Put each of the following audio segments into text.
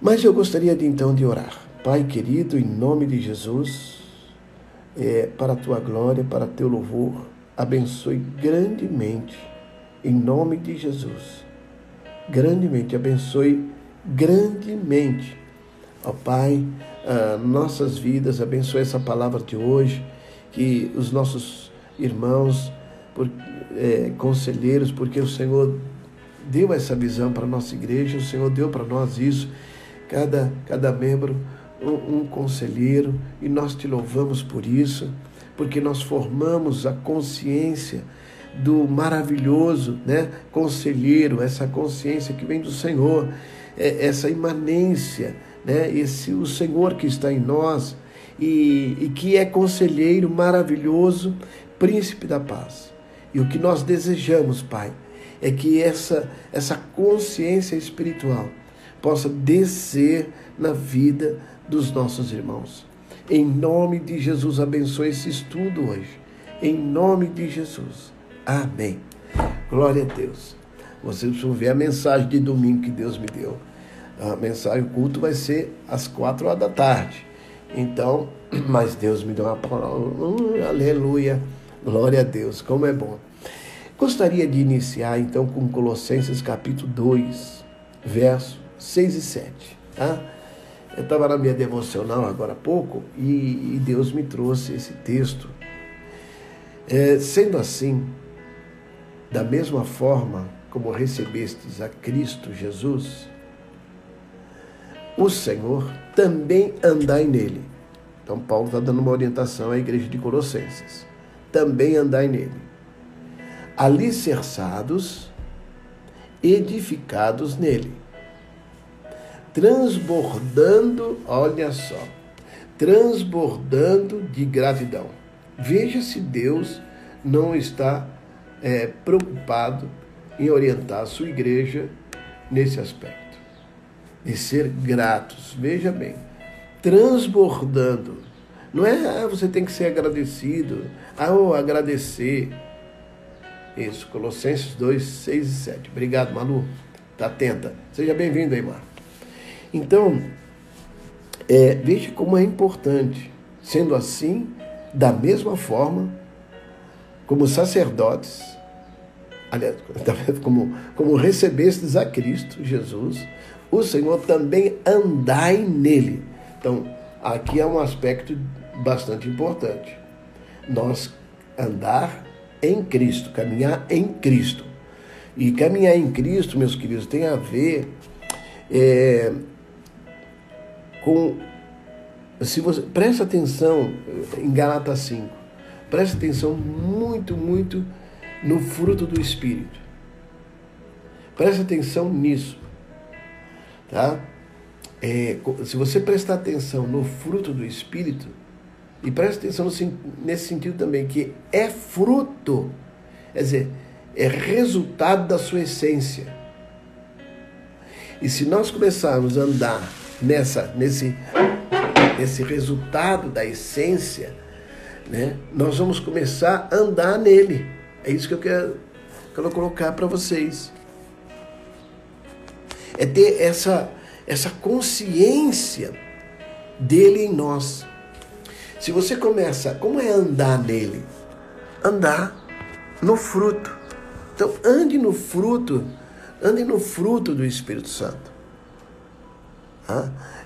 Mas eu gostaria de então de orar. Pai querido, em nome de Jesus, é, para a tua glória, para teu louvor, abençoe grandemente, em nome de Jesus. Grandemente, abençoe grandemente, ó Pai, nossas vidas, abençoe essa palavra de hoje, que os nossos irmãos, por, é, conselheiros, porque o Senhor deu essa visão para a nossa igreja, o Senhor deu para nós isso, cada, cada membro um, um conselheiro, e nós te louvamos por isso, porque nós formamos a consciência do maravilhoso né, conselheiro, essa consciência que vem do Senhor, é, essa imanência, né, esse o Senhor que está em nós e, e que é conselheiro maravilhoso, príncipe da paz. E o que nós desejamos, Pai, é que essa, essa consciência espiritual possa descer na vida dos nossos irmãos. Em nome de Jesus, abençoe esse estudo hoje. Em nome de Jesus. Amém. Glória a Deus. Vocês vão ver a mensagem de domingo que Deus me deu. A mensagem, o culto vai ser às quatro horas da tarde. Então, mas Deus me deu uma palavra. Uh, aleluia. Glória a Deus. Como é bom. Gostaria de iniciar então com Colossenses capítulo 2, verso 6 e 7. Tá? Eu estava na minha devocional agora há pouco e, e Deus me trouxe esse texto. É, sendo assim, da mesma forma como recebestes a Cristo Jesus, o Senhor, também andai nele. Então, Paulo está dando uma orientação à igreja de Colossenses. Também andai nele alicerçados, edificados nele, transbordando, olha só, transbordando de gratidão. Veja se Deus não está é, preocupado em orientar a sua igreja nesse aspecto, de ser gratos. Veja bem, transbordando. Não é ah, você tem que ser agradecido, ah, oh, agradecer. Isso, Colossenses 2, 6 e 7. Obrigado, Manu. Está atenta. Seja bem-vindo aí, Mar. Então, é, veja como é importante. Sendo assim, da mesma forma, como sacerdotes, aliás, como, como recebestes a Cristo Jesus, o Senhor também andai nele. Então, aqui é um aspecto bastante importante. Nós andar em Cristo, caminhar em Cristo. E caminhar em Cristo, meus queridos, tem a ver é, com. Se você presta atenção em Galatas 5, presta atenção muito, muito no fruto do Espírito. Presta atenção nisso, tá? É, se você prestar atenção no fruto do Espírito, e preste atenção nesse sentido também, que é fruto, quer dizer, é resultado da sua essência. E se nós começarmos a andar nessa, nesse, nesse resultado da essência, né, nós vamos começar a andar nele. É isso que eu quero, quero colocar para vocês. É ter essa, essa consciência dele em nós. Se você começa, como é andar nele? Andar no fruto. Então, ande no fruto, ande no fruto do Espírito Santo.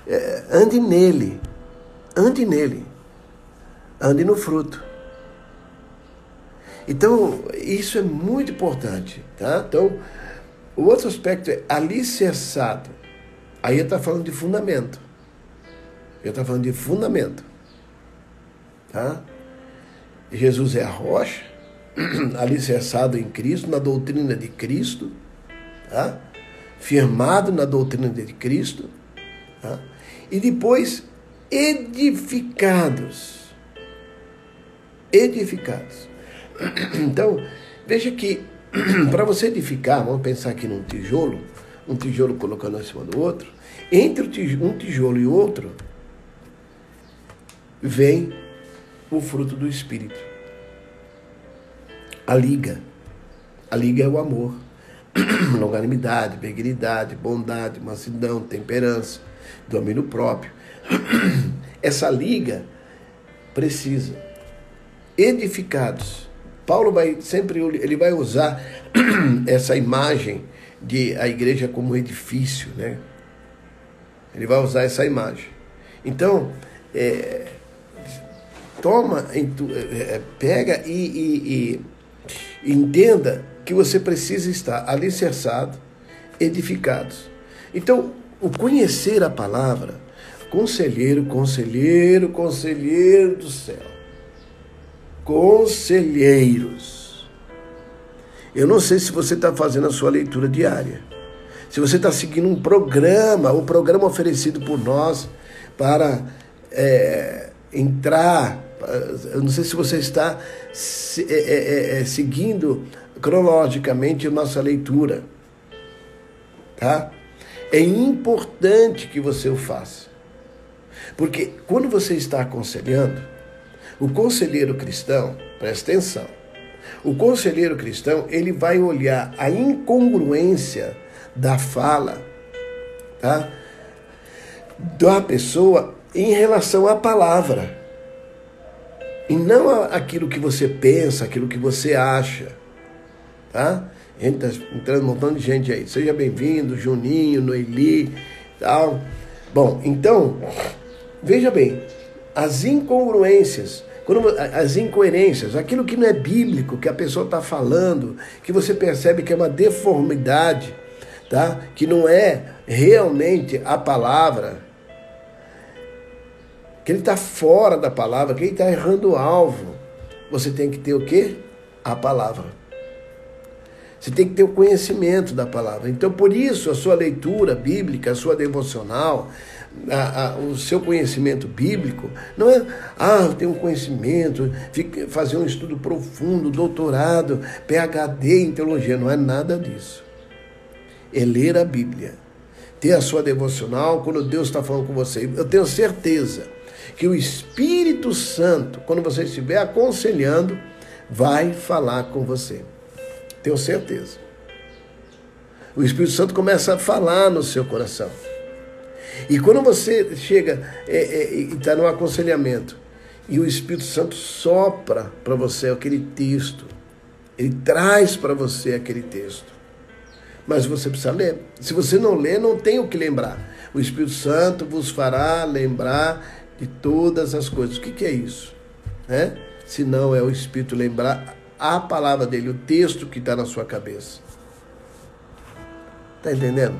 É, ande nele, ande nele, ande no fruto. Então, isso é muito importante, tá? Então, o outro aspecto é alicerçado. Aí está falando de fundamento. Ele está falando de fundamento. Tá? Jesus é a rocha, alicerçado em Cristo, na doutrina de Cristo, tá? firmado na doutrina de Cristo, tá? e depois edificados. Edificados. Então, veja que para você edificar, vamos pensar aqui num tijolo, um tijolo colocando em cima do outro, entre um tijolo e outro, vem o fruto do Espírito. A liga. A liga é o amor. Longanimidade, benignidade, bondade, mansidão, temperança. Domínio próprio. Essa liga precisa. Edificados. Paulo vai sempre ele vai usar essa imagem de a igreja como edifício, né? Ele vai usar essa imagem. Então, é, toma, é, pega e, e, e entenda que você precisa estar alicerçado, edificado. Então, o conhecer a palavra, conselheiro, conselheiro, conselheiro do céu. Conselheiros. Eu não sei se você está fazendo a sua leitura diária. Se você está seguindo um programa, um programa oferecido por nós para é, entrar. Eu não sei se você está se, é, é, é, seguindo cronologicamente a nossa leitura. Tá? É importante que você o faça. Porque quando você está aconselhando, o conselheiro cristão, presta atenção, o conselheiro cristão, ele vai olhar a incongruência da fala, tá? Da pessoa em relação à palavra. E não aquilo que você pensa, aquilo que você acha. Tá? Gente está entrando um montão de gente aí. Seja bem-vindo, Juninho, Noeli, tal. Bom, então, veja bem, as incongruências, quando, as incoerências, aquilo que não é bíblico, que a pessoa está falando, que você percebe que é uma deformidade, tá? que não é realmente a palavra, que ele está fora da palavra, que ele está errando o alvo. Você tem que ter o quê? A palavra. Você tem que ter o conhecimento da palavra. Então, por isso, a sua leitura bíblica, a sua devocional, a, a, o seu conhecimento bíblico, não é, ah, tenho um conhecimento, fazer um estudo profundo, doutorado, PhD em teologia, não é nada disso. É ler a Bíblia, ter a sua devocional quando Deus está falando com você. Eu tenho certeza que o Espírito Santo, quando você estiver aconselhando, vai falar com você. Tenho certeza. O Espírito Santo começa a falar no seu coração. E quando você chega é, é, e está no aconselhamento, e o Espírito Santo sopra para você aquele texto, ele traz para você aquele texto. Mas você precisa ler. Se você não ler, não tem o que lembrar. O Espírito Santo vos fará lembrar de todas as coisas. O que, que é isso? É? Se não é o Espírito lembrar a palavra dele, o texto que está na sua cabeça. Está entendendo?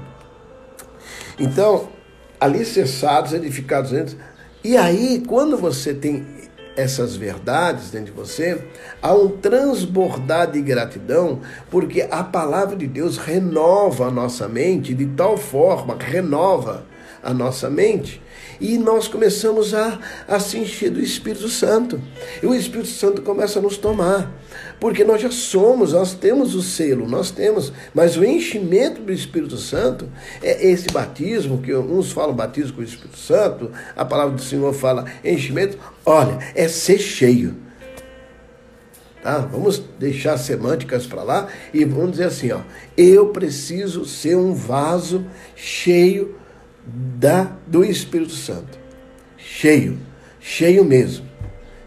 Então, alicerçados, edificados dentro. E aí, quando você tem essas verdades dentro de você, há um transbordar de gratidão, porque a palavra de Deus renova a nossa mente de tal forma, renova a nossa mente, e nós começamos a, a se encher do Espírito Santo. E o Espírito Santo começa a nos tomar. Porque nós já somos, nós temos o selo, nós temos, mas o enchimento do Espírito Santo é esse batismo, que uns falam batismo com o Espírito Santo, a palavra do Senhor fala enchimento, olha, é ser cheio. Tá? Vamos deixar semânticas para lá e vamos dizer assim, ó, eu preciso ser um vaso cheio da do Espírito Santo. Cheio, cheio mesmo.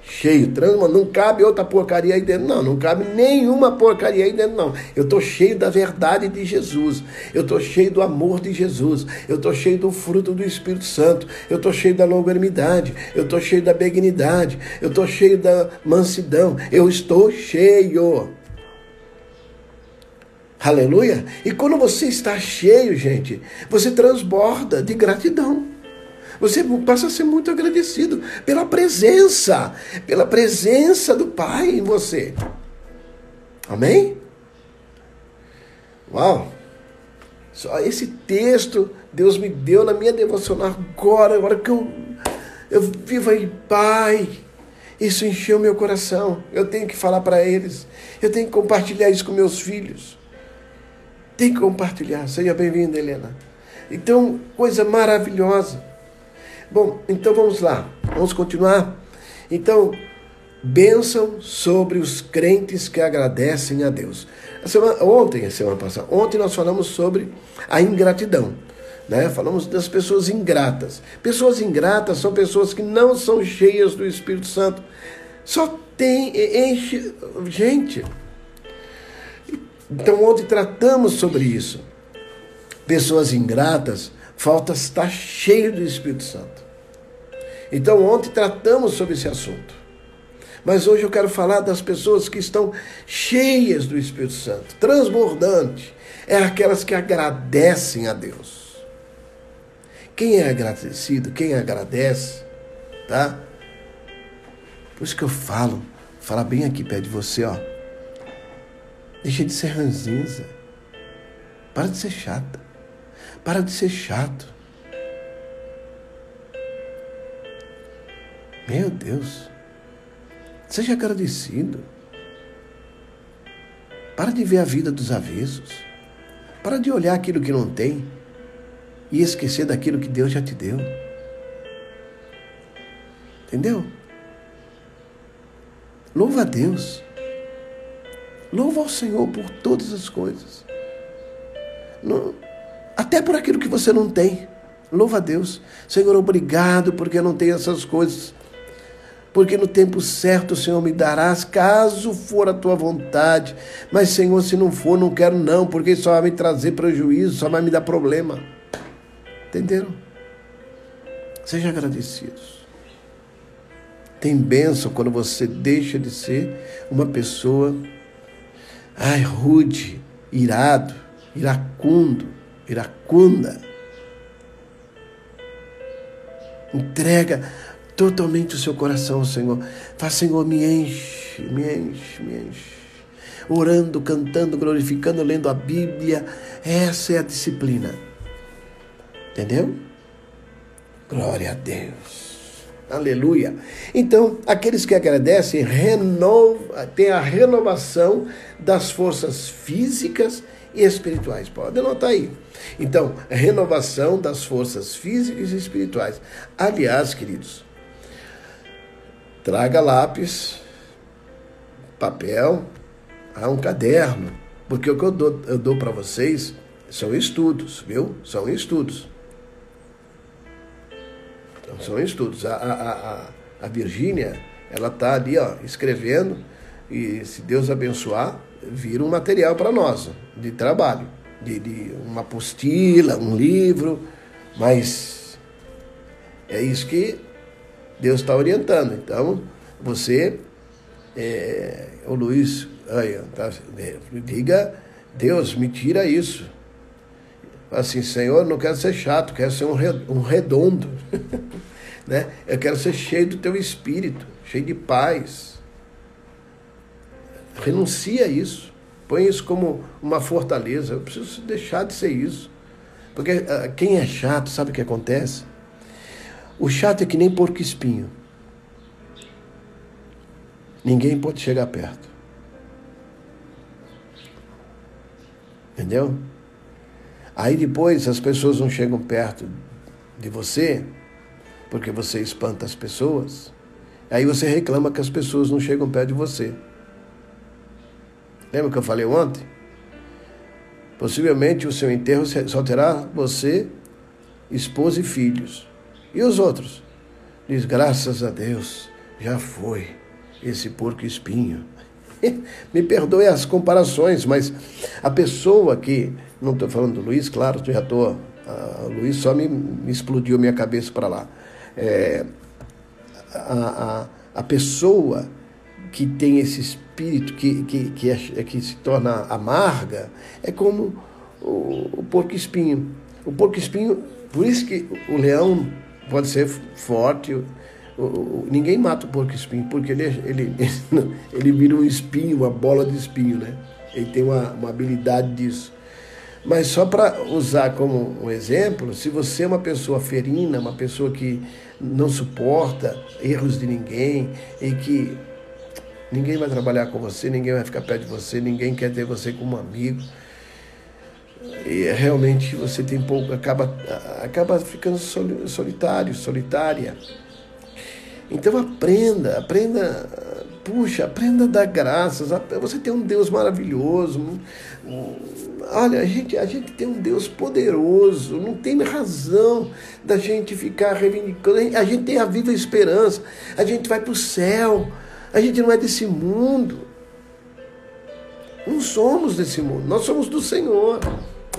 Cheio, transma, não cabe outra porcaria aí dentro, não. Não cabe nenhuma porcaria aí dentro, não. Eu estou cheio da verdade de Jesus. Eu estou cheio do amor de Jesus. Eu estou cheio do fruto do Espírito Santo. Eu estou cheio da longanimidade. Eu estou cheio da benignidade. Eu estou cheio da mansidão. Eu estou cheio. Aleluia? E quando você está cheio, gente, você transborda de gratidão. Você passa a ser muito agradecido pela presença, pela presença do Pai em você. Amém? Uau! Só esse texto Deus me deu na minha devocional agora, agora que eu, eu vivo aí, Pai. Isso encheu meu coração. Eu tenho que falar para eles. Eu tenho que compartilhar isso com meus filhos. Que compartilhar. Seja bem-vinda, Helena. Então, coisa maravilhosa. Bom, então vamos lá. Vamos continuar. Então, bênção sobre os crentes que agradecem a Deus. A semana, ontem, a semana passada, ontem nós falamos sobre a ingratidão. Né? Falamos das pessoas ingratas. Pessoas ingratas são pessoas que não são cheias do Espírito Santo. Só tem, enche. Gente. Então, onde tratamos sobre isso? Pessoas ingratas, falta estar cheio do Espírito Santo. Então, ontem tratamos sobre esse assunto. Mas hoje eu quero falar das pessoas que estão cheias do Espírito Santo, transbordante. É aquelas que agradecem a Deus. Quem é agradecido, quem agradece, tá? Por isso que eu falo, falar bem aqui perto de você, ó. Deixa de ser ranzinza. Para de ser chata. Para de ser chato. Meu Deus. Seja agradecido. Para de ver a vida dos avessos. Para de olhar aquilo que não tem e esquecer daquilo que Deus já te deu. Entendeu? Louva a Deus. Louva ao Senhor por todas as coisas. Não, até por aquilo que você não tem. Louva a Deus. Senhor, obrigado porque eu não tenho essas coisas porque no tempo certo o Senhor me darás, caso for a tua vontade. Mas, Senhor, se não for, não quero não, porque só vai me trazer prejuízo, só vai me dar problema. Entenderam? Sejam agradecidos. Tem bênção quando você deixa de ser uma pessoa ai, rude, irado, iracundo, iracunda. Entrega totalmente o seu coração, Senhor. Faz, Senhor, me enche, me enche, me enche. Orando, cantando, glorificando, lendo a Bíblia. Essa é a disciplina. Entendeu? Glória a Deus. Aleluia. Então, aqueles que agradecem renova, têm a renovação das forças físicas e espirituais. Pode anotar aí. Então, renovação das forças físicas e espirituais. Aliás, queridos, Traga lápis, papel, um caderno, porque o que eu dou, eu dou para vocês são estudos, viu? São estudos. São estudos. A, a, a, a Virgínia, ela está ali ó, escrevendo e se Deus abençoar, vira um material para nós de trabalho, de, de uma apostila, um livro, mas é isso que Deus está orientando. Então, você, é, o Luiz, aí, tá, é, diga, Deus, me tira isso. Assim, Senhor, não quero ser chato, quero ser um redondo. né? Eu quero ser cheio do teu espírito, cheio de paz. Renuncia a isso. Põe isso como uma fortaleza. Eu preciso deixar de ser isso. Porque uh, quem é chato, sabe o que acontece? O chato é que nem porco espinho. Ninguém pode chegar perto. Entendeu? Aí depois as pessoas não chegam perto de você, porque você espanta as pessoas. Aí você reclama que as pessoas não chegam perto de você. Lembra que eu falei ontem? Possivelmente o seu enterro só terá você, esposa e filhos. E os outros? Diz, graças a Deus, já foi esse porco espinho. Me perdoe as comparações, mas a pessoa que. Não estou falando do Luiz, claro, já estou. O Luiz só me, me explodiu minha cabeça para lá. É, a, a, a pessoa que tem esse espírito que, que, que, é, que se torna amarga é como o, o porco espinho. O porco espinho, por isso que o leão pode ser forte. Ninguém mata o porco espinho, porque ele, ele, ele, ele vira um espinho, uma bola de espinho, né? Ele tem uma, uma habilidade disso. Mas só para usar como um exemplo, se você é uma pessoa ferina, uma pessoa que não suporta erros de ninguém e que ninguém vai trabalhar com você, ninguém vai ficar perto de você, ninguém quer ter você como amigo, e realmente você tem pouco, acaba, acaba ficando solitário, solitária. Então aprenda, aprenda, Puxa, aprenda a dar graças. Você tem um Deus maravilhoso. Olha, a gente, a gente tem um Deus poderoso. Não tem razão da gente ficar reivindicando. A gente tem a viva esperança. A gente vai para o céu. A gente não é desse mundo. Não somos desse mundo. Nós somos do Senhor.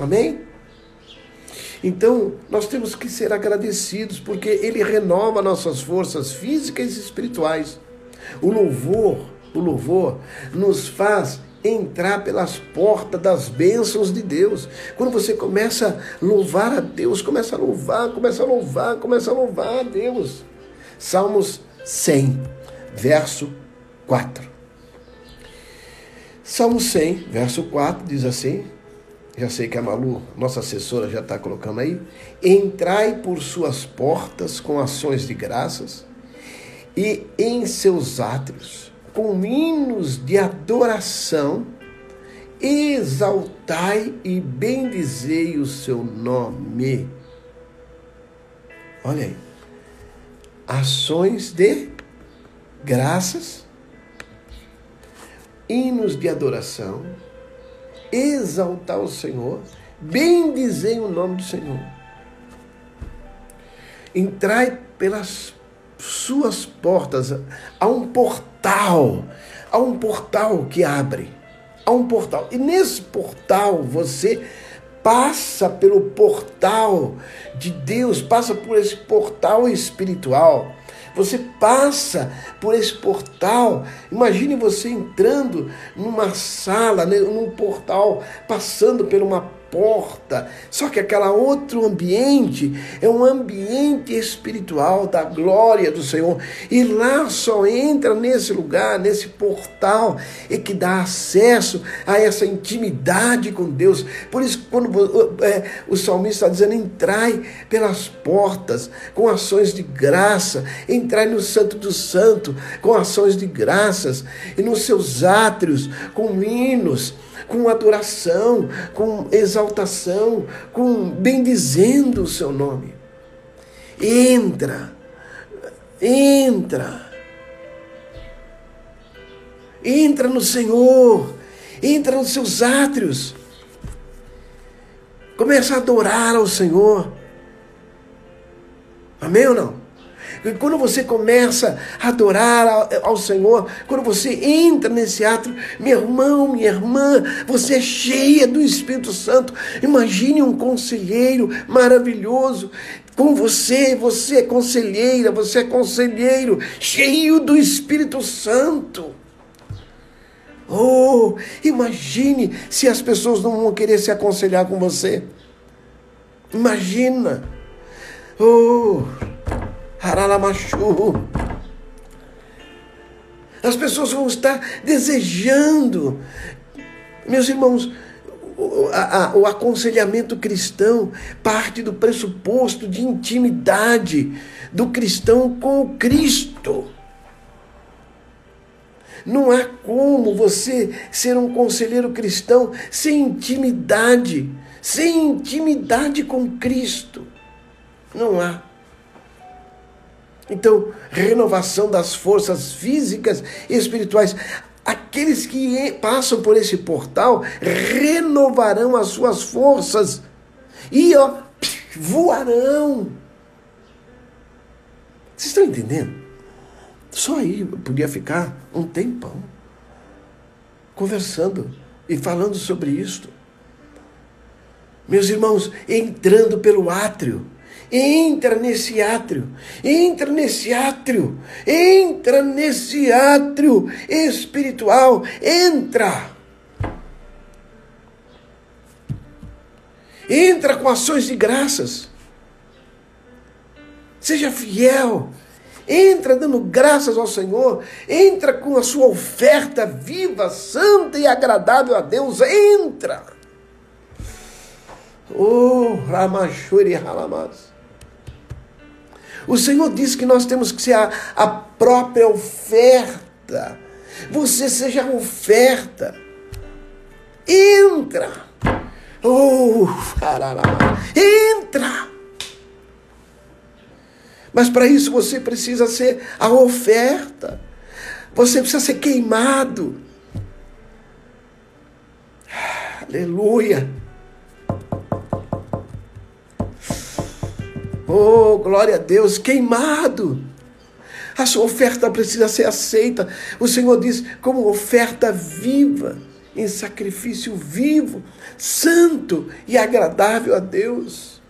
Amém? Então, nós temos que ser agradecidos porque Ele renova nossas forças físicas e espirituais. O louvor, o louvor nos faz entrar pelas portas das bênçãos de Deus. Quando você começa a louvar a Deus, começa a louvar, começa a louvar, começa a louvar a Deus. Salmos 100, verso 4. Salmo 100, verso 4 diz assim: já sei que a Malu, nossa assessora, já está colocando aí. Entrai por suas portas com ações de graças e em seus átrios, com hinos de adoração, exaltai e bendizei o seu nome. Olha aí. Ações de graças, hinos de adoração, exaltar o Senhor, bendizei o nome do Senhor. Entrai pelas suas portas, há um portal, há um portal que abre, há um portal. E nesse portal você passa pelo portal de Deus, passa por esse portal espiritual. Você passa por esse portal. Imagine você entrando numa sala, né, num portal, passando por uma porta. Só que aquela outro ambiente é um ambiente espiritual da glória do Senhor. E lá só entra nesse lugar, nesse portal, e que dá acesso a essa intimidade com Deus. Por isso, quando é, o salmista está dizendo, entrai pelas portas com ações de graça, entrai no Santo do Santo com ações de graças, e nos seus átrios com hinos com adoração, com exaltação, com bendizendo o seu nome. Entra, entra, entra no Senhor, entra nos seus átrios, começa a adorar ao Senhor. Amém ou não? Quando você começa a adorar ao Senhor, quando você entra nesse ato, meu irmão, minha irmã, você é cheia do Espírito Santo. Imagine um conselheiro maravilhoso com você, você é conselheira, você é conselheiro, cheio do Espírito Santo. Oh, imagine se as pessoas não vão querer se aconselhar com você. Imagina. Oh, Haralamachu. As pessoas vão estar desejando. Meus irmãos, o, a, o aconselhamento cristão parte do pressuposto de intimidade do cristão com o Cristo. Não há como você ser um conselheiro cristão sem intimidade, sem intimidade com Cristo. Não há. Então, renovação das forças físicas e espirituais. Aqueles que passam por esse portal renovarão as suas forças e ó, voarão. Vocês estão entendendo? Só aí eu podia ficar um tempão conversando e falando sobre isto. Meus irmãos, entrando pelo átrio Entra nesse átrio, entra nesse átrio, entra nesse átrio espiritual, entra. Entra com ações de graças. Seja fiel. Entra dando graças ao Senhor. Entra com a sua oferta viva, santa e agradável a Deus. Entra. Oh, Ramachuri Halamas. O Senhor disse que nós temos que ser a, a própria oferta. Você seja a oferta. Entra. Oh, entra. Mas para isso você precisa ser a oferta. Você precisa ser queimado. Aleluia. Oh, glória a Deus, queimado. A sua oferta precisa ser aceita. O Senhor diz como oferta viva, em sacrifício vivo, santo e agradável a Deus.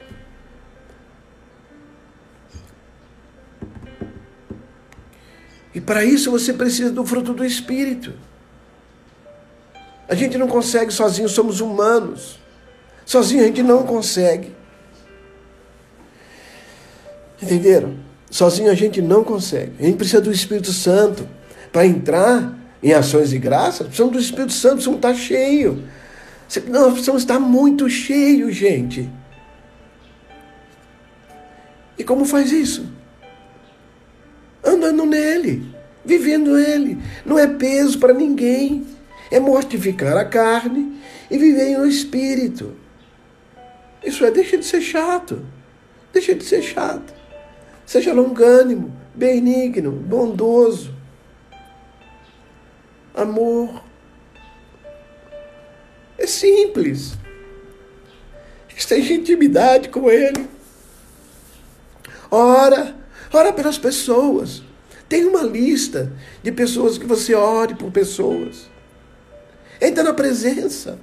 E para isso você precisa do fruto do Espírito. A gente não consegue sozinho, somos humanos. Sozinho a gente não consegue. Entenderam? Sozinho a gente não consegue. A gente precisa do Espírito Santo para entrar em ações de graça. Precisamos do Espírito Santo, precisamos estar cheio. Nós precisamos estar muito cheio, gente. E como faz isso? Andando nele, vivendo ele. Não é peso para ninguém. É mortificar a carne e viver no Espírito. Isso é, deixa de ser chato. Deixa de ser chato. Seja longânimo, benigno, bondoso, amor. É simples. Esteja em intimidade com Ele. Ora, ora pelas pessoas. Tem uma lista de pessoas que você ore por pessoas. Entra na presença.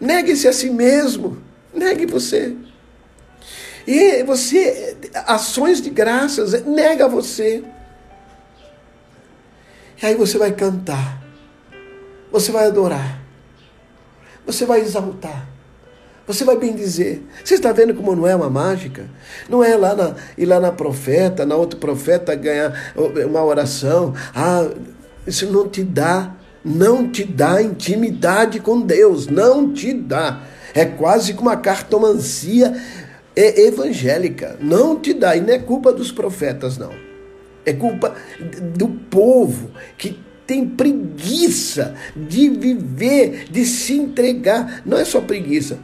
Negue-se a si mesmo. Negue você. E você, ações de graças, nega você. E aí você vai cantar, você vai adorar, você vai exaltar, você vai bendizer. Você está vendo como não é uma mágica? Não é lá na, ir lá na profeta, na outro profeta ganhar uma oração. Ah, isso não te dá, não te dá intimidade com Deus, não te dá. É quase como uma cartomancia é evangélica. Não te dá, e não é culpa dos profetas, não. É culpa do povo que tem preguiça de viver, de se entregar. Não é só preguiça,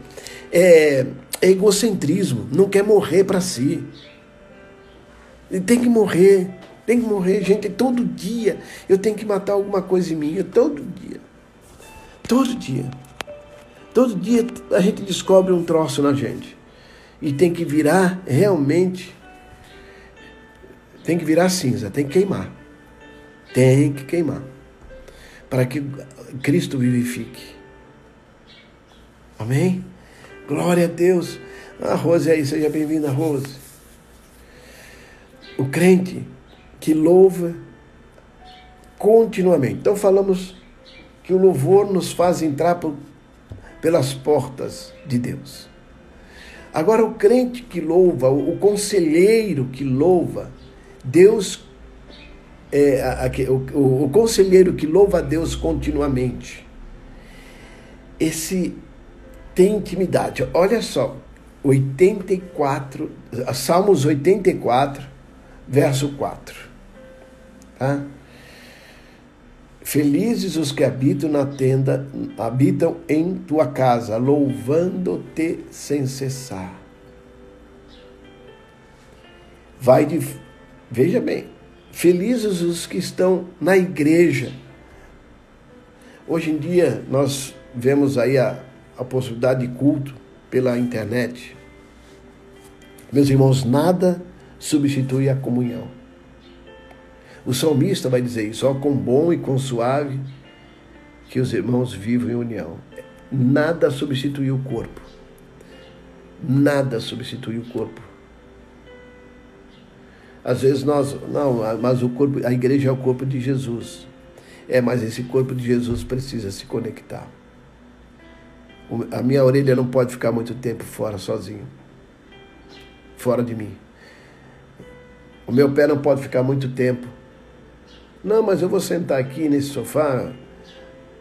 é, é egocentrismo. Não quer morrer para si. E tem que morrer, tem que morrer, gente. Todo dia eu tenho que matar alguma coisa em mim, todo dia. Todo dia. Todo dia a gente descobre um troço na gente e tem que virar realmente, tem que virar cinza, tem que queimar. Tem que queimar. Para que Cristo vivifique. Amém? Glória a Deus. A Rose aí, seja bem-vinda, Rose. O crente que louva continuamente. Então falamos que o louvor nos faz entrar por, pelas portas de Deus. Agora, o crente que louva, o conselheiro que louva, Deus, é, a, a, o, o conselheiro que louva a Deus continuamente, esse tem intimidade. Olha só, 84, Salmos 84, verso 4. Tá? Felizes os que habitam na tenda, habitam em tua casa, louvando-te sem cessar. Vai de Veja bem, felizes os que estão na igreja. Hoje em dia nós vemos aí a, a possibilidade de culto pela internet. Meus irmãos, nada substitui a comunhão. O salmista vai dizer isso, ó, com bom e com suave que os irmãos vivam em união. Nada substitui o corpo. Nada substitui o corpo. Às vezes nós, não, mas o corpo, a igreja é o corpo de Jesus. É, mas esse corpo de Jesus precisa se conectar. A minha orelha não pode ficar muito tempo fora sozinho. Fora de mim. O meu pé não pode ficar muito tempo não, mas eu vou sentar aqui nesse sofá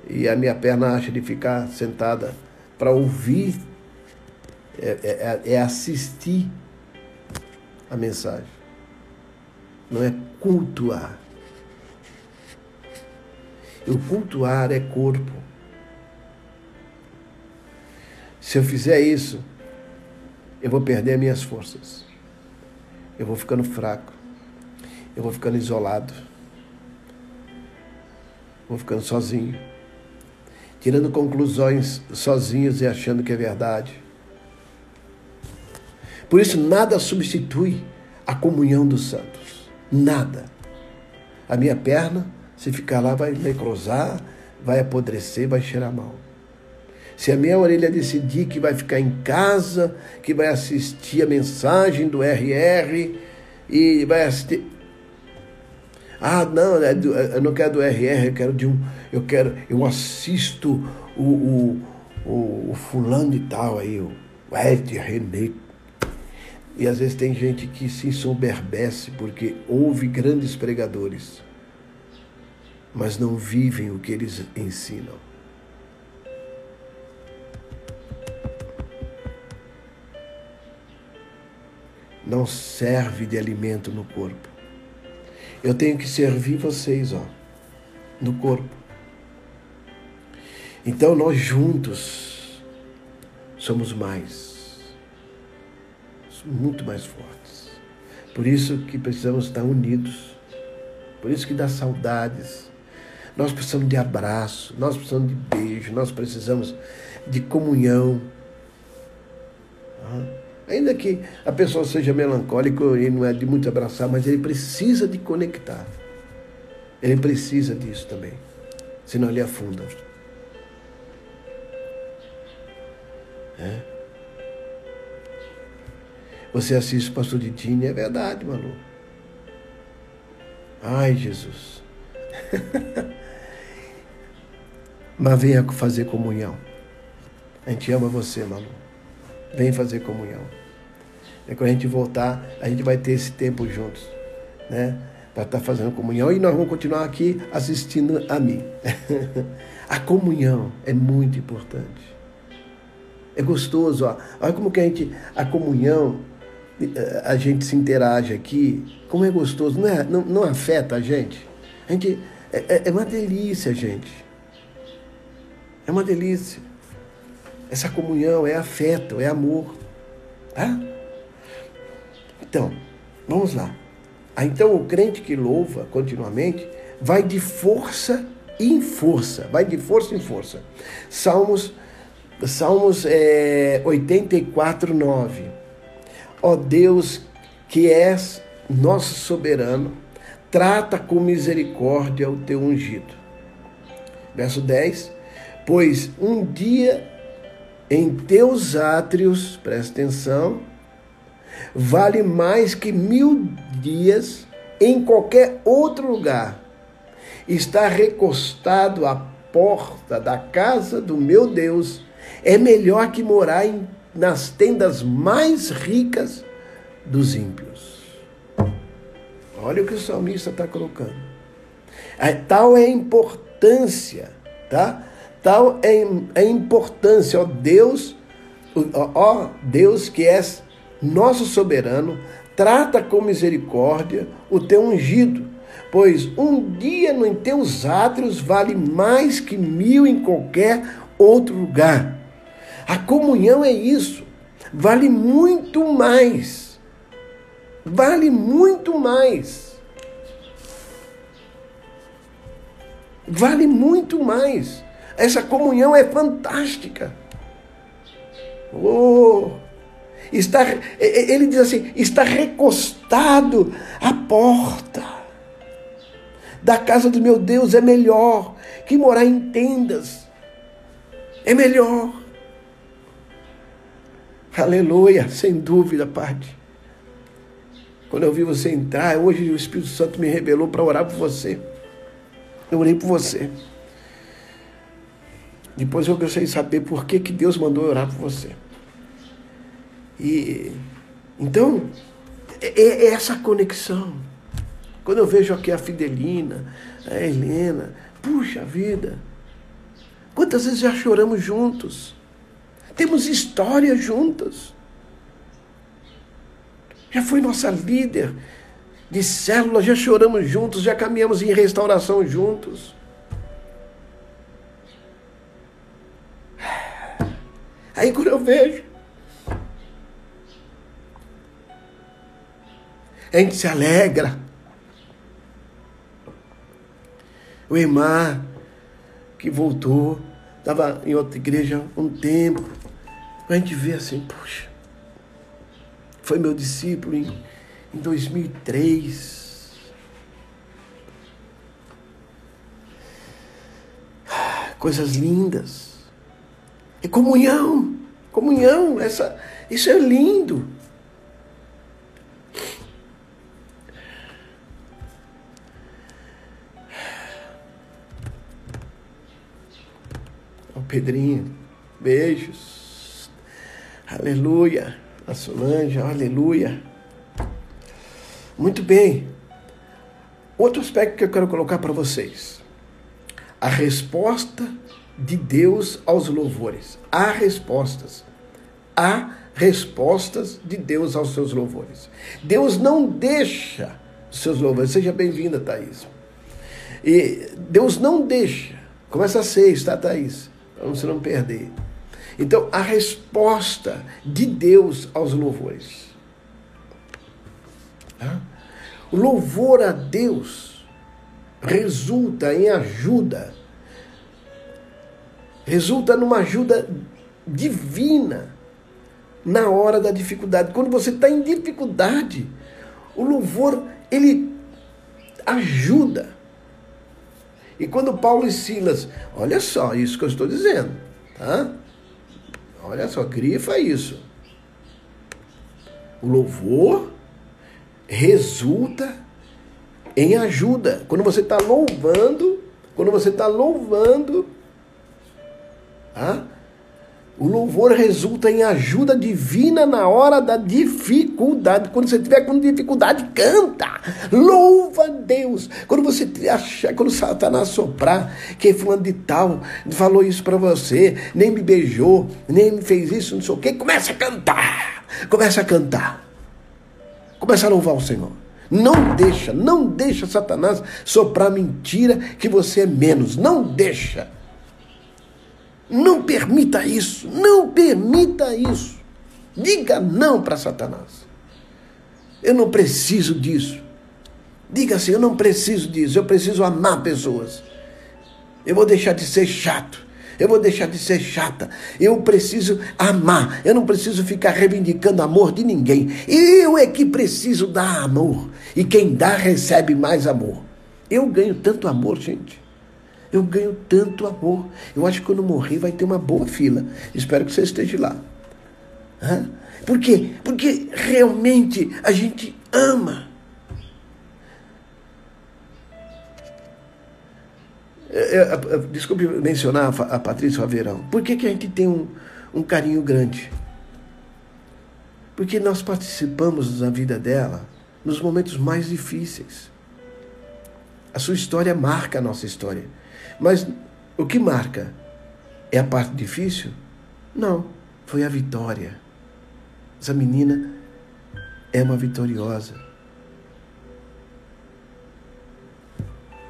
e a minha perna acha de ficar sentada para ouvir, é, é, é, assistir a mensagem. Não é cultuar. O cultuar é corpo. Se eu fizer isso, eu vou perder minhas forças. Eu vou ficando fraco. Eu vou ficando isolado vou ficando sozinho, tirando conclusões sozinhos e achando que é verdade. Por isso, nada substitui a comunhão dos santos. Nada. A minha perna, se ficar lá, vai necrosar, vai apodrecer, vai cheirar mal. Se a minha orelha decidir que vai ficar em casa, que vai assistir a mensagem do RR e vai assistir. Ah, não, é do, eu não quero do RR, eu quero de um. Eu quero. Eu assisto o, o, o, o fulano de tal aí, o Ed René. E às vezes tem gente que se ensoberbece porque ouve grandes pregadores, mas não vivem o que eles ensinam. Não serve de alimento no corpo. Eu tenho que servir vocês, ó, no corpo. Então nós juntos somos mais, muito mais fortes. Por isso que precisamos estar unidos. Por isso que dá saudades. Nós precisamos de abraço, nós precisamos de beijo, nós precisamos de comunhão. Ainda que a pessoa seja melancólica e não é de muito abraçar, mas ele precisa de conectar. Ele precisa disso também. Senão ele afunda. É. Você assiste o pastor Didine, é verdade, Malu. Ai, Jesus. Mas venha fazer comunhão. A gente ama você, Malu. Vem fazer comunhão. É quando a gente voltar, a gente vai ter esse tempo juntos, né? Para estar tá fazendo comunhão e nós vamos continuar aqui assistindo a mim. a comunhão é muito importante. É gostoso, ó. Olha como que a gente, a comunhão, a gente se interage aqui, como é gostoso, não, é, não, não afeta a gente. A gente é, é, é uma delícia, gente. É uma delícia. Essa comunhão é afeto, é amor. Tá? Então, vamos lá. Ah, então, o crente que louva continuamente vai de força em força, vai de força em força. Salmos, Salmos é, 84, 9. Ó Deus, que és nosso soberano, trata com misericórdia o teu ungido. Verso 10. Pois um dia em teus átrios, presta atenção, vale mais que mil dias em qualquer outro lugar. Estar recostado à porta da casa do meu Deus é melhor que morar em, nas tendas mais ricas dos ímpios. Olha o que o salmista está colocando. É, tal é a importância, tá? Tal é a importância, ó Deus, ó Deus que és nosso soberano, trata com misericórdia o teu ungido, pois um dia no teus átrios vale mais que mil em qualquer outro lugar. A comunhão é isso, vale muito mais. Vale muito mais. Vale muito mais. Essa comunhão é fantástica. Oh! Está, ele diz assim: está recostado à porta da casa do meu Deus é melhor que morar em tendas. É melhor. Aleluia, sem dúvida, Pai. Quando eu vi você entrar, hoje o Espírito Santo me revelou para orar por você. Eu orei por você. Depois eu gostei de saber por que, que Deus mandou orar por você. E então é, é, essa conexão. Quando eu vejo aqui a Fidelina, a Helena, puxa vida, quantas vezes já choramos juntos? Temos história juntas. Já foi nossa líder de célula, já choramos juntos, já caminhamos em restauração juntos. Aí quando eu vejo a gente se alegra. O Emar que voltou, estava em outra igreja um tempo. A gente vê assim, poxa, foi meu discípulo em, em 2003. Coisas lindas. É comunhão, comunhão, essa, isso é lindo. Pedrinho, beijos. Aleluia. A Solange, aleluia. Muito bem. Outro aspecto que eu quero colocar para vocês. A resposta de Deus aos louvores. Há respostas. Há respostas de Deus aos seus louvores. Deus não deixa os seus louvores. Seja bem-vinda, Thaís. E Deus não deixa. Começa a seis, tá, Thaís? Para você não perder. Então, a resposta de Deus aos louvores. O louvor a Deus resulta em ajuda, resulta numa ajuda divina na hora da dificuldade. Quando você está em dificuldade, o louvor ele ajuda. E quando Paulo e Silas, olha só isso que eu estou dizendo, tá? Olha só, grifa isso. O louvor resulta em ajuda. Quando você está louvando, quando você está louvando, ah, o louvor resulta em ajuda divina na hora da dificuldade. Quando você estiver com dificuldade, canta. Louva a Deus. Quando você achar, quando Satanás soprar, que fulano de tal falou isso para você, nem me beijou, nem me fez isso, não sei o quê, começa a cantar. Começa a cantar. Começa a louvar o Senhor. Não deixa, não deixa Satanás soprar mentira que você é menos. Não deixa. Não permita isso, não permita isso. Diga não para Satanás. Eu não preciso disso. Diga assim: eu não preciso disso, eu preciso amar pessoas. Eu vou deixar de ser chato. Eu vou deixar de ser chata. Eu preciso amar. Eu não preciso ficar reivindicando amor de ninguém. Eu é que preciso dar amor. E quem dá recebe mais amor. Eu ganho tanto amor, gente. Eu ganho tanto amor. Eu acho que quando morrer vai ter uma boa fila. Espero que você esteja lá. Hã? Por quê? Porque realmente a gente ama. Desculpe mencionar a Patrícia Faverão. Por que, que a gente tem um, um carinho grande? Porque nós participamos da vida dela nos momentos mais difíceis. A sua história marca a nossa história. Mas o que marca? É a parte difícil? Não, foi a vitória. Essa menina é uma vitoriosa.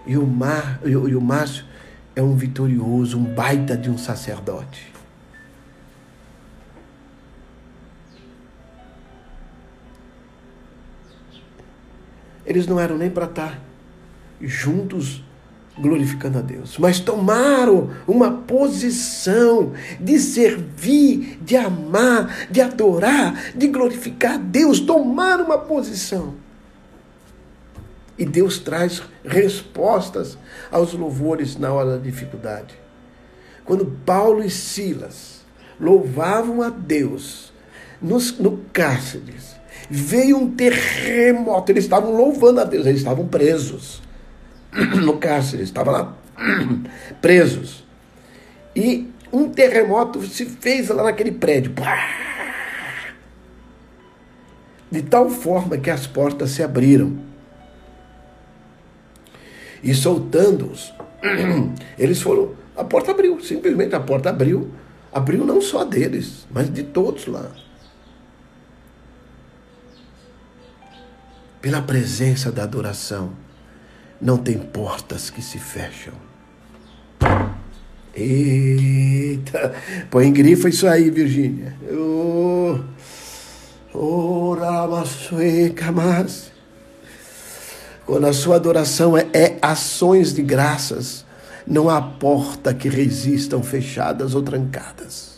E o, Mar, e o Márcio é um vitorioso, um baita de um sacerdote. Eles não eram nem para estar juntos glorificando a Deus, mas tomaram uma posição de servir, de amar, de adorar, de glorificar a Deus, tomaram uma posição. E Deus traz respostas aos louvores na hora da dificuldade. Quando Paulo e Silas louvavam a Deus nos, no cárcere, veio um terremoto, eles estavam louvando a Deus, eles estavam presos no cárcere, estavam lá presos. E um terremoto se fez lá naquele prédio. De tal forma que as portas se abriram. E soltando-os, eles foram. A porta abriu, simplesmente a porta abriu. Abriu não só deles, mas de todos lá. Pela presença da adoração não tem portas que se fecham. Eita, põe em grifa isso aí, Virgínia. Oh, oh, Quando a sua adoração é, é ações de graças, Não há porta que resistam fechadas ou trancadas.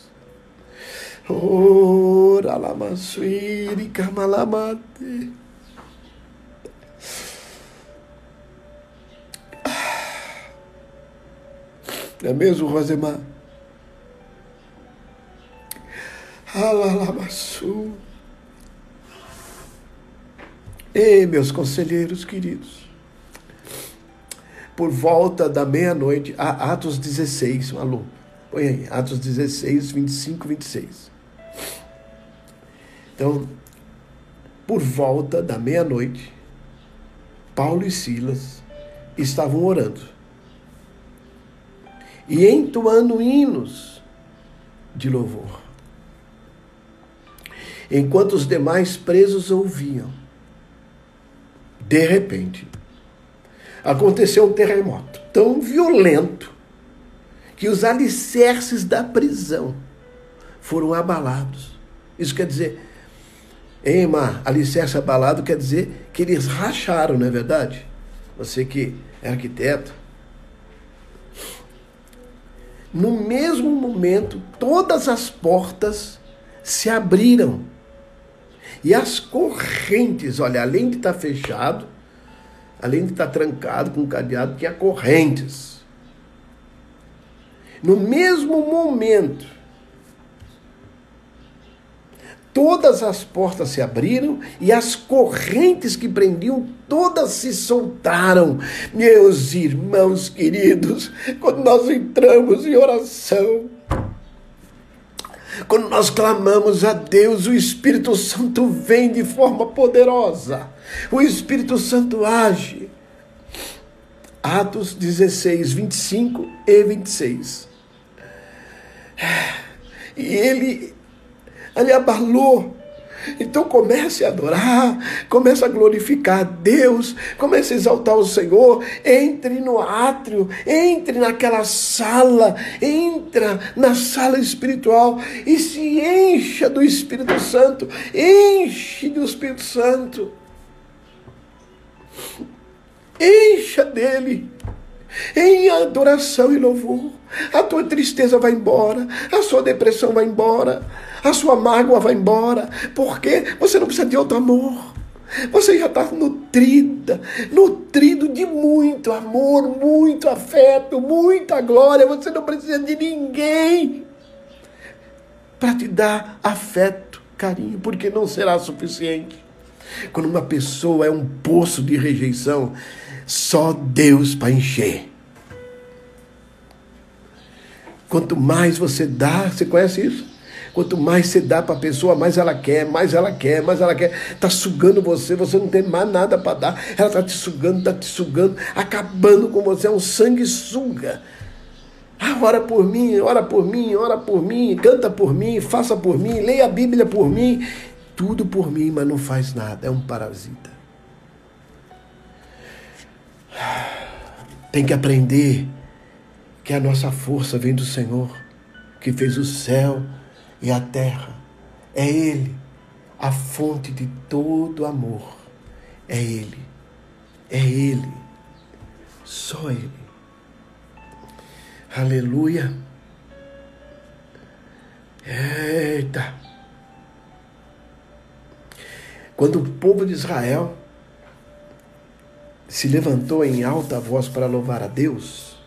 Ora lamassuiri kamalamate. É mesmo, Rosemar? Alalamassu. Ei, meus conselheiros queridos, por volta da meia-noite, Atos 16, Malu, põe aí, Atos 16, 25, 26. Então, por volta da meia-noite, Paulo e Silas estavam orando e entoando hinos de louvor. Enquanto os demais presos ouviam, de repente, aconteceu um terremoto tão violento que os alicerces da prisão foram abalados. Isso quer dizer, Eima, alicerce abalado quer dizer que eles racharam, não é verdade? Você que é arquiteto. No mesmo momento, todas as portas se abriram e as correntes, olha, além de estar tá fechado, além de estar tá trancado com cadeado, tinha correntes. No mesmo momento, todas as portas se abriram e as correntes que prendiam todas se soltaram. Meus irmãos queridos, quando nós entramos em oração, quando nós clamamos a Deus, o Espírito Santo vem de forma poderosa. O Espírito Santo age. Atos 16, 25 e 26. E ele, ele abalou. Então comece a adorar, comece a glorificar a Deus, comece a exaltar o Senhor, entre no átrio, entre naquela sala, entra na sala espiritual e se encha do Espírito Santo, enche do Espírito Santo. Encha dele em adoração e louvor. A tua tristeza vai embora, a sua depressão vai embora, a sua mágoa vai embora, porque você não precisa de outro amor. Você já está nutrida, nutrido de muito amor, muito afeto, muita glória. Você não precisa de ninguém para te dar afeto, carinho, porque não será suficiente. Quando uma pessoa é um poço de rejeição, só Deus para encher. Quanto mais você dá, você conhece isso? Quanto mais você dá para a pessoa, mais ela quer, mais ela quer, mais ela quer. Está sugando você, você não tem mais nada para dar. Ela está te sugando, está te sugando, acabando com você. É um sanguessuga. Ah, ora por mim, ora por mim, ora por mim, canta por mim, faça por mim, leia a Bíblia por mim. Tudo por mim, mas não faz nada. É um parasita. Tem que aprender que a nossa força vem do Senhor, que fez o céu e a terra. É Ele, a fonte de todo amor. É Ele, é Ele, só Ele. Aleluia. Eita! Quando o povo de Israel se levantou em alta voz para louvar a Deus,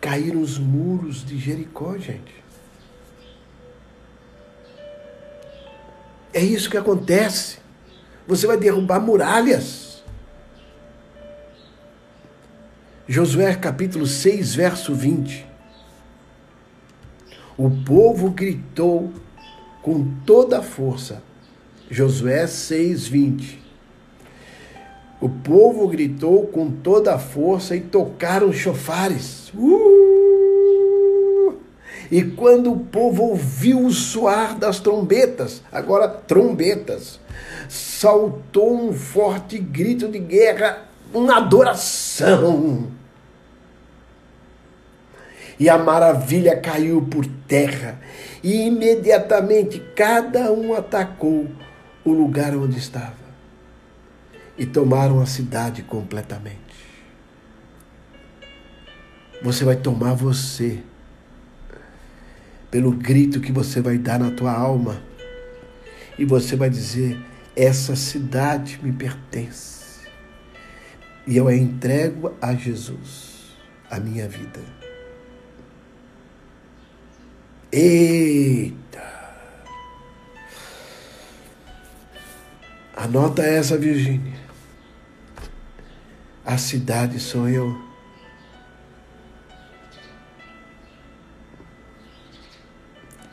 caíram os muros de Jericó, gente. É isso que acontece. Você vai derrubar muralhas. Josué capítulo 6, verso 20. O povo gritou com toda a força. Josué 6, 20. O povo gritou com toda a força e tocaram chofares. Uh! E quando o povo ouviu o soar das trombetas, agora trombetas, saltou um forte grito de guerra, uma adoração. E a maravilha caiu por terra, e imediatamente cada um atacou o lugar onde estava e tomaram a cidade completamente. Você vai tomar você pelo grito que você vai dar na tua alma. E você vai dizer: essa cidade me pertence. E eu a entrego a Jesus, a minha vida. Eita! Anota essa, Virgínia. A cidade sou eu.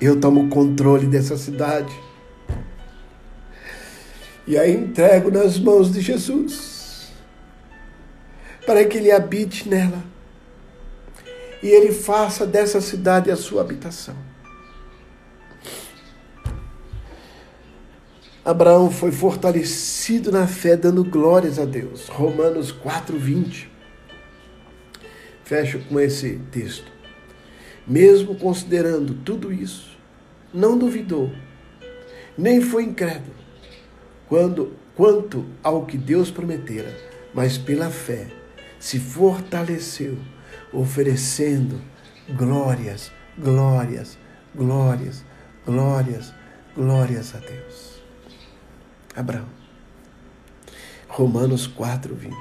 Eu tomo controle dessa cidade. E a entrego nas mãos de Jesus. Para que Ele habite nela. E Ele faça dessa cidade a sua habitação. Abraão foi fortalecido na fé, dando glórias a Deus. Romanos 4:20. Fecho com esse texto. Mesmo considerando tudo isso, não duvidou, nem foi incrédulo, quando quanto ao que Deus prometera, mas pela fé se fortaleceu, oferecendo glórias, glórias, glórias, glórias, glórias a Deus. Abraão. Romanos 4, 20.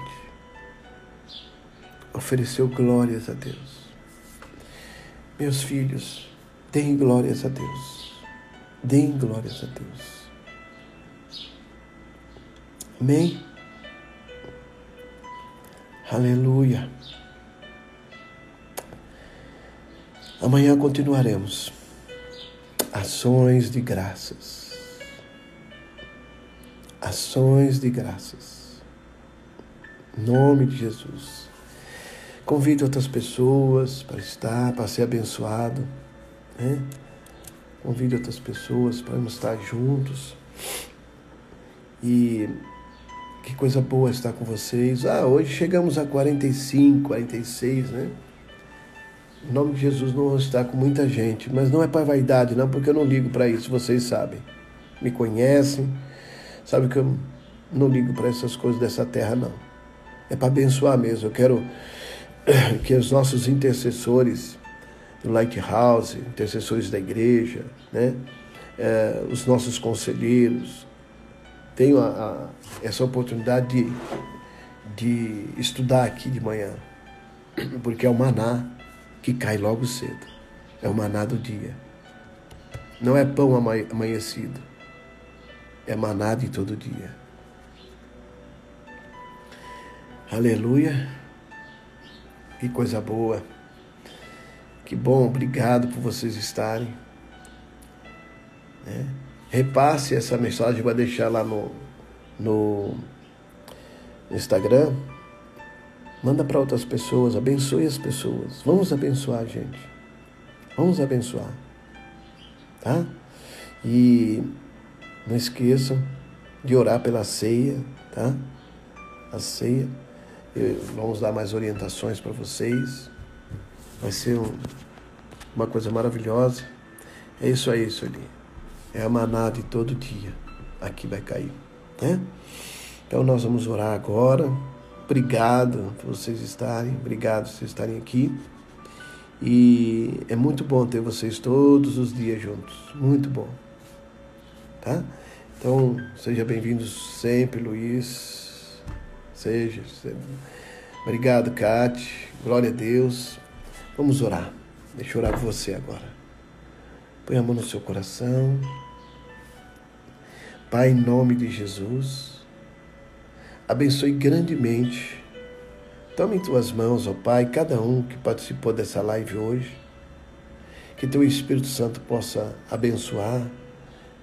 Ofereceu glórias a Deus. Meus filhos, deem glórias a Deus. Deem glórias a Deus. Amém? Aleluia. Amanhã continuaremos. Ações de graças ações de graças. Em nome de Jesus. Convide outras pessoas para estar, para ser abençoado. Né? Outras pessoas para estar juntos. E que coisa boa estar com vocês. Ah, hoje chegamos a 45, 46, né? Em nome de Jesus não vou estar com muita gente, mas não é para vaidade, não, porque eu não ligo para isso, vocês sabem. Me conhecem Sabe que eu não ligo para essas coisas dessa terra, não. É para abençoar mesmo. Eu quero que os nossos intercessores do Lighthouse, intercessores da igreja, né? É, os nossos conselheiros, tenham a, a, essa oportunidade de, de estudar aqui de manhã, porque é o maná que cai logo cedo. É o maná do dia. Não é pão amanhecido é maná de todo dia. Aleluia. Que coisa boa. Que bom, obrigado por vocês estarem. É. Repasse essa mensagem, vai deixar lá no, no Instagram. Manda para outras pessoas, abençoe as pessoas. Vamos abençoar, gente. Vamos abençoar. Tá? E não esqueçam de orar pela ceia, tá? A ceia. Vamos dar mais orientações para vocês. Vai ser um, uma coisa maravilhosa. É isso aí, Sueli. É a maná de todo dia. Aqui vai cair. Né? Então nós vamos orar agora. Obrigado por vocês estarem. Obrigado por vocês estarem aqui. E é muito bom ter vocês todos os dias juntos. Muito bom. Tá? Então, seja bem-vindo sempre, Luiz. Seja. Obrigado, Cate. Glória a Deus. Vamos orar. Deixa eu orar por você agora. Põe a mão no seu coração. Pai, em nome de Jesus, abençoe grandemente. Tome em tuas mãos, ó Pai, cada um que participou dessa live hoje. Que teu Espírito Santo possa abençoar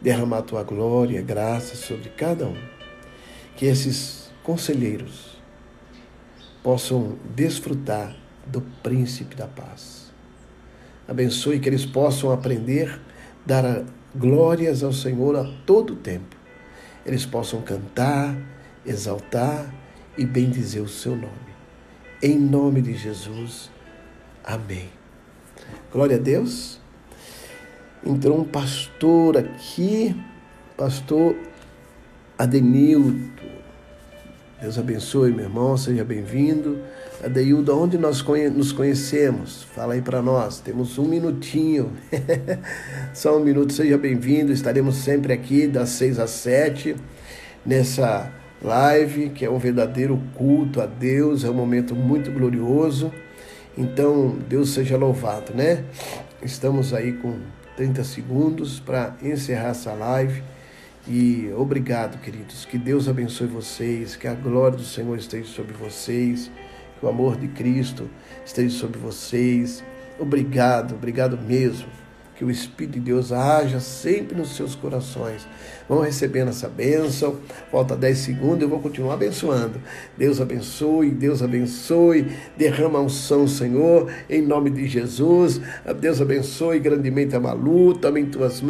derramar tua glória, graça sobre cada um. Que esses conselheiros possam desfrutar do príncipe da paz. Abençoe que eles possam aprender, dar glórias ao Senhor a todo tempo. Eles possam cantar, exaltar e bendizer o seu nome. Em nome de Jesus. Amém. Glória a Deus entrou um pastor aqui, pastor Adenilto. Deus abençoe, meu irmão, seja bem-vindo. Adeildo, onde nós nos conhecemos? Fala aí para nós, temos um minutinho. Só um minuto, seja bem-vindo. Estaremos sempre aqui das seis às sete, nessa live, que é um verdadeiro culto a Deus, é um momento muito glorioso. Então, Deus seja louvado, né? Estamos aí com 30 segundos para encerrar essa live. E obrigado, queridos. Que Deus abençoe vocês, que a glória do Senhor esteja sobre vocês, que o amor de Cristo esteja sobre vocês. Obrigado, obrigado mesmo. Que o Espírito de Deus haja sempre nos seus corações. Vão recebendo essa bênção. Falta 10 segundos, eu vou continuar abençoando. Deus abençoe, Deus abençoe. Derrama a unção, Senhor, em nome de Jesus. Deus abençoe grandemente a Malu, também tuas mãos.